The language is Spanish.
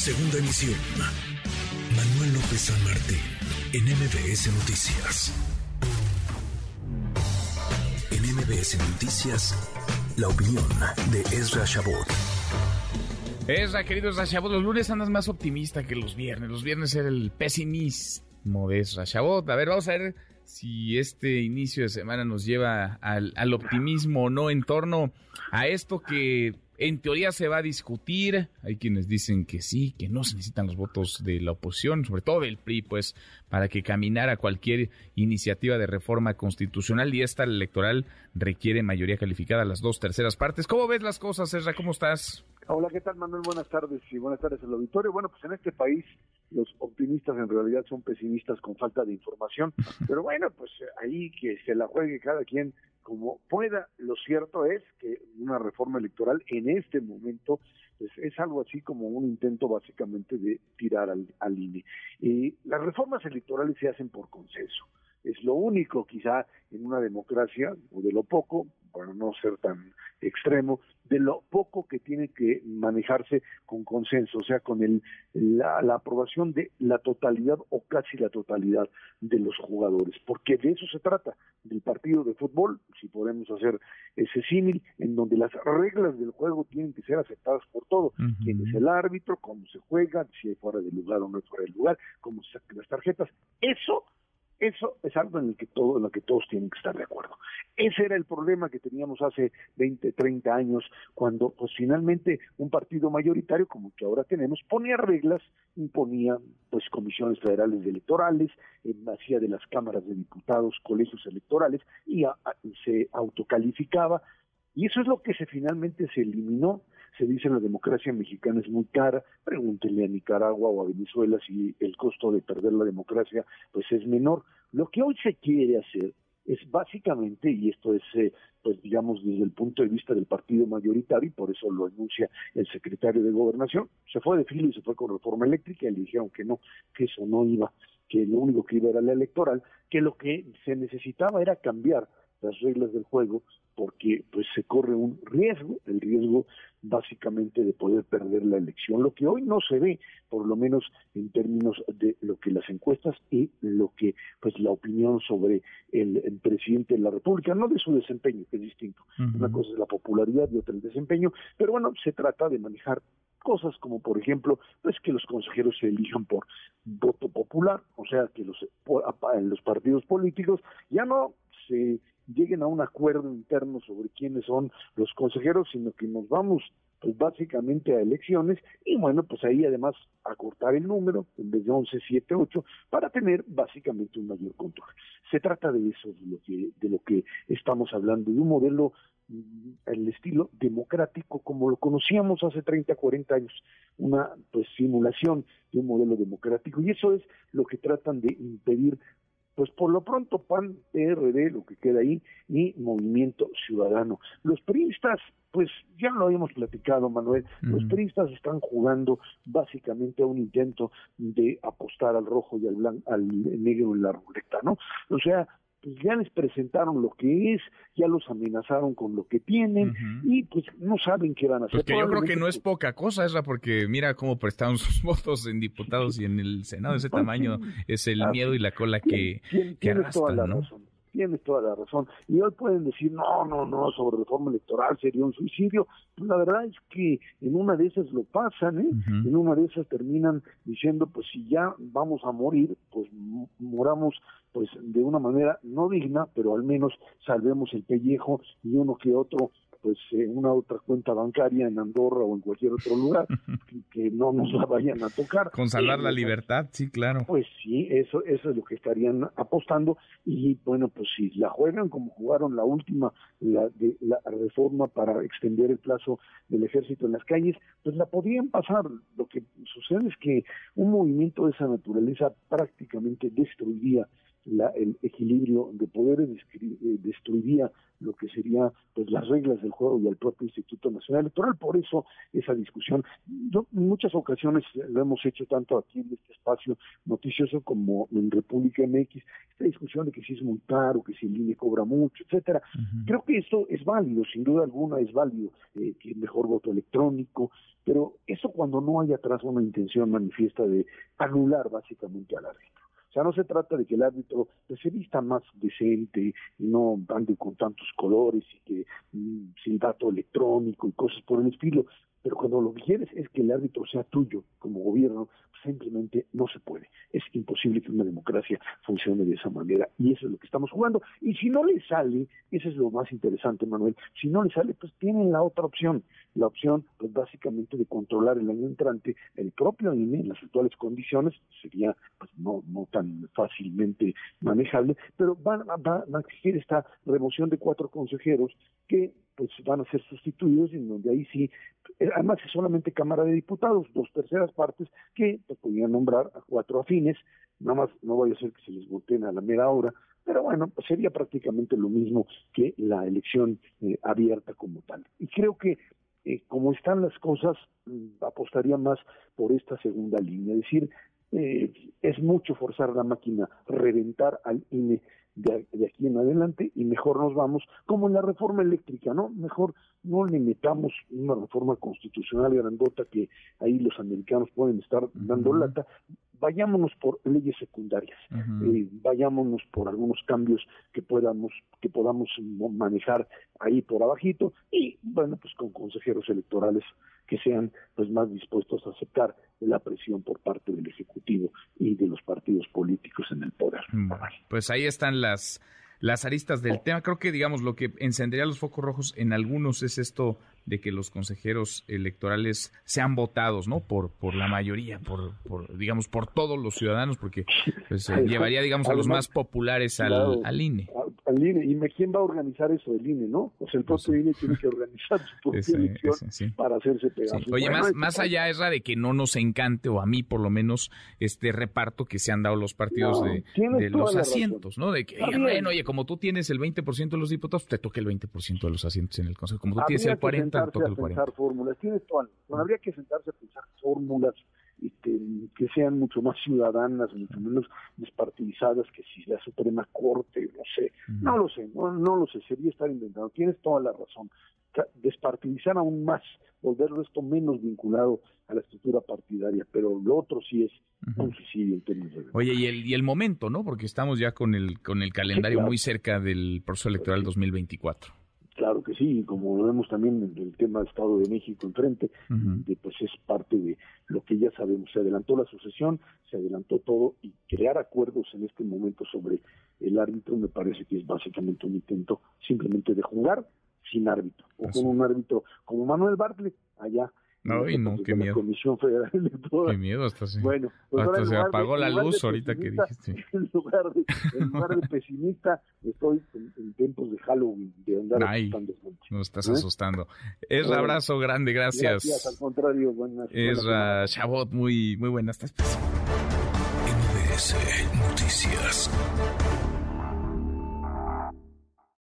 Segunda emisión. Manuel López San Martín, en MBS Noticias. En MBS Noticias, la opinión de Ezra Shabot. Ezra, querido Ezra Shabot, los lunes andas más optimista que los viernes. Los viernes era el pesimismo de Ezra Shabot. A ver, vamos a ver si este inicio de semana nos lleva al, al optimismo o no en torno a esto que en teoría se va a discutir, hay quienes dicen que sí, que no se necesitan los votos de la oposición, sobre todo del PRI, pues, para que caminara cualquier iniciativa de reforma constitucional y esta electoral requiere mayoría calificada, las dos terceras partes. ¿Cómo ves las cosas, Ezra? ¿Cómo estás? Hola, ¿qué tal, Manuel? Buenas tardes y buenas tardes al auditorio. Bueno, pues en este país los optimistas en realidad son pesimistas con falta de información, pero bueno, pues ahí que se la juegue cada quien como pueda. Lo cierto es que una reforma electoral en este momento pues, es algo así como un intento básicamente de tirar al, al INE. Y las reformas electorales se hacen por consenso. Es lo único quizá en una democracia, o de lo poco, para no ser tan extremo, de lo poco que tiene que manejarse con consenso, o sea, con el, la, aprobación de la totalidad o casi la totalidad de los jugadores, porque de eso se trata, del partido de fútbol, si podemos hacer ese símil, en donde las reglas del juego tienen que ser aceptadas por todos, quién es el árbitro, cómo se juega, si hay fuera de lugar o no hay fuera de lugar, cómo se sacan las tarjetas, eso eso es algo en el que todo, en lo que todos tienen que estar de acuerdo. Ese era el problema que teníamos hace 20, 30 años, cuando pues finalmente un partido mayoritario como el que ahora tenemos ponía reglas, imponía pues comisiones federales electorales, eh, hacía de las cámaras de diputados colegios electorales y se autocalificaba y eso es lo que se finalmente se eliminó se dice la democracia mexicana es muy cara, pregúntenle a Nicaragua o a Venezuela si el costo de perder la democracia pues es menor. Lo que hoy se quiere hacer es básicamente, y esto es, eh, pues digamos, desde el punto de vista del partido mayoritario, y por eso lo anuncia el secretario de Gobernación, se fue de filo y se fue con reforma eléctrica y le dijeron que no, que eso no iba, que lo único que iba era la electoral, que lo que se necesitaba era cambiar las reglas del juego porque pues se corre un riesgo, el riesgo básicamente de poder perder la elección, lo que hoy no se ve, por lo menos en términos de lo que las encuestas y lo que pues la opinión sobre el, presidente de la República, no de su desempeño, que es distinto. Una cosa es la popularidad y otra el desempeño, pero bueno, se trata de manejar cosas como por ejemplo pues que los consejeros se elijan por voto popular o sea que los los partidos políticos ya no se lleguen a un acuerdo interno sobre quiénes son los consejeros, sino que nos vamos pues básicamente a elecciones y bueno, pues ahí además acortar el número en vez de 11, 7, 8 para tener básicamente un mayor control. Se trata de eso, de lo que, de lo que estamos hablando, de un modelo mm, el estilo democrático como lo conocíamos hace 30, 40 años, una pues simulación de un modelo democrático y eso es lo que tratan de impedir pues por lo pronto PAN, PRD, lo que queda ahí, y Movimiento Ciudadano. Los priistas, pues ya lo habíamos platicado, Manuel, los priistas están jugando básicamente a un intento de apostar al rojo y al, blanco, al negro en la ruleta, ¿no? O sea, pues ya les presentaron lo que es, ya los amenazaron con lo que tienen y pues no saben qué van a hacer. Porque yo creo que no es poca cosa, Esra, porque mira cómo prestaron sus votos en diputados y en el Senado, ese pues tamaño es el miedo y la cola que, que arrastran, ¿no? Tienes toda la razón. Y hoy pueden decir, no, no, no, sobre reforma electoral sería un suicidio. Pues la verdad es que en una de esas lo pasan, ¿eh? En una de esas terminan diciendo, pues si ya vamos a morir, pues moramos pues de una manera no digna, pero al menos salvemos el pellejo y uno que otro pues eh, una otra cuenta bancaria en Andorra o en cualquier otro lugar que, no nos la vayan a tocar. Con salvar la libertad, sí, claro. Pues sí, eso, eso es lo que estarían apostando y bueno, pues si la juegan como jugaron la última, la, de, la reforma para extender el plazo del ejército en las calles, pues la podrían pasar. Lo que sucede es que un movimiento de esa naturaleza prácticamente destruiría la, el equilibrio de poderes, eh, destruiría lo que sería pues las reglas del juego y el propio Instituto Nacional Electoral. Por eso esa discusión, en muchas ocasiones lo hemos hecho tanto aquí en este espacio noticioso como en República MX, esta discusión de que si es muy caro, que si el INE cobra mucho, etcétera. Creo que esto es válido, sin duda alguna es válido, eh, que mejor voto electrónico, pero es Eso cuando no hay atrás una intención manifiesta de anular básicamente al árbitro. O sea, no se trata de que el árbitro pues, se vista más decente y no ande con tantos colores y que mm, silbato electrónico y cosas por el estilo, pero cuando lo que quieres es que el árbitro sea tuyo como gobierno, pues simplemente no se puede. Es imposible que una democracia funcione de esa manera y eso es lo que estamos jugando. Y si no le sale, eso es lo más interesante, Manuel, si no le sale, pues tienen la otra opción, la opción pues básicamente de controlar el año entrante el propio INE en las actuales condiciones, sería pues no, no tan fácilmente manejable, pero va, va a existir esta remoción de cuatro consejeros que pues van a ser sustituidos y donde ahí sí, eh, además es solamente Cámara de Diputados, dos terceras partes que pues, podrían nombrar a cuatro afines, nada más no vaya a ser que se les voten a la mera hora, pero bueno, pues sería prácticamente lo mismo que la elección eh, abierta como tal. Y creo que eh, como están las cosas, mm, apostaría más por esta segunda línea, es decir, es mucho forzar la máquina, reventar al INE de, aquí en adelante y mejor nos vamos, como en la reforma eléctrica, ¿no? Mejor no le metamos una reforma constitucional grandota que ahí los americanos pueden estar dando lata, vayámonos por leyes secundarias, eh, vayámonos por algunos cambios que podamos que podamos manejar ahí por abajito y bueno pues con consejeros electorales que sean pues más dispuestos a aceptar la presión por parte del ejecutivo y de los partidos políticos en el poder. pues ahí están las las aristas del tema. Creo que, digamos, lo que encendería los focos rojos en algunos es esto de que los consejeros electorales sean votados, ¿no? Por, por la mayoría, por, por digamos, por todos los ciudadanos, porque pues, llevaría, digamos, a los más populares al, al INE. Al INE. ¿Y quién va a organizar eso del INE, no? Pues el propio INE tiene que organizar su propia elección para hacerse pegar. Oye, más, más allá, es de que no nos encante, o a mí por lo menos, este reparto que se han dado los partidos de, de los asientos, ¿no? De que, bueno, oye, como tú tienes el 20% de los diputados, te toca el 20% de los asientos en el Consejo. Como tú tienes el 40%, sentarse a pensar fórmulas, tiene todo, habría que sentarse a pensar fórmulas este, que sean mucho más ciudadanas, mucho menos despartidizadas que si la Suprema Corte, no sé, no lo sé, no, no lo sé, sería estar inventando, tienes toda la razón, despartidizar aún más, volverlo esto menos vinculado a la estructura partidaria, pero lo otro sí es un suicidio en términos de... Oye, y el, y el momento, ¿no? Porque estamos ya con el, con el calendario muy cerca del proceso electoral 2024. Claro que sí, como lo vemos también en el tema del Estado de México enfrente, pues es parte de lo que ya sabemos. Se adelantó la sucesión, se adelantó todo y crear acuerdos en este momento sobre el árbitro me parece que es básicamente un intento simplemente de jugar sin árbitro, o con un árbitro como Manuel Bartlett allá no, y no, qué miedo. Comisión Federal Electoral. Qué miedo, hasta, sí. bueno, pues hasta se apagó la luz ahorita que dijiste. En lugar, de, en lugar de pesimista, estoy en, tiempos de Halloween, de andar Ay, Nos estás ¿Eh? asustando. Es un abrazo grande, gracias. Gracias, al contrario, buenas Es Chabot, muy, muy buenas. NBS Noticias.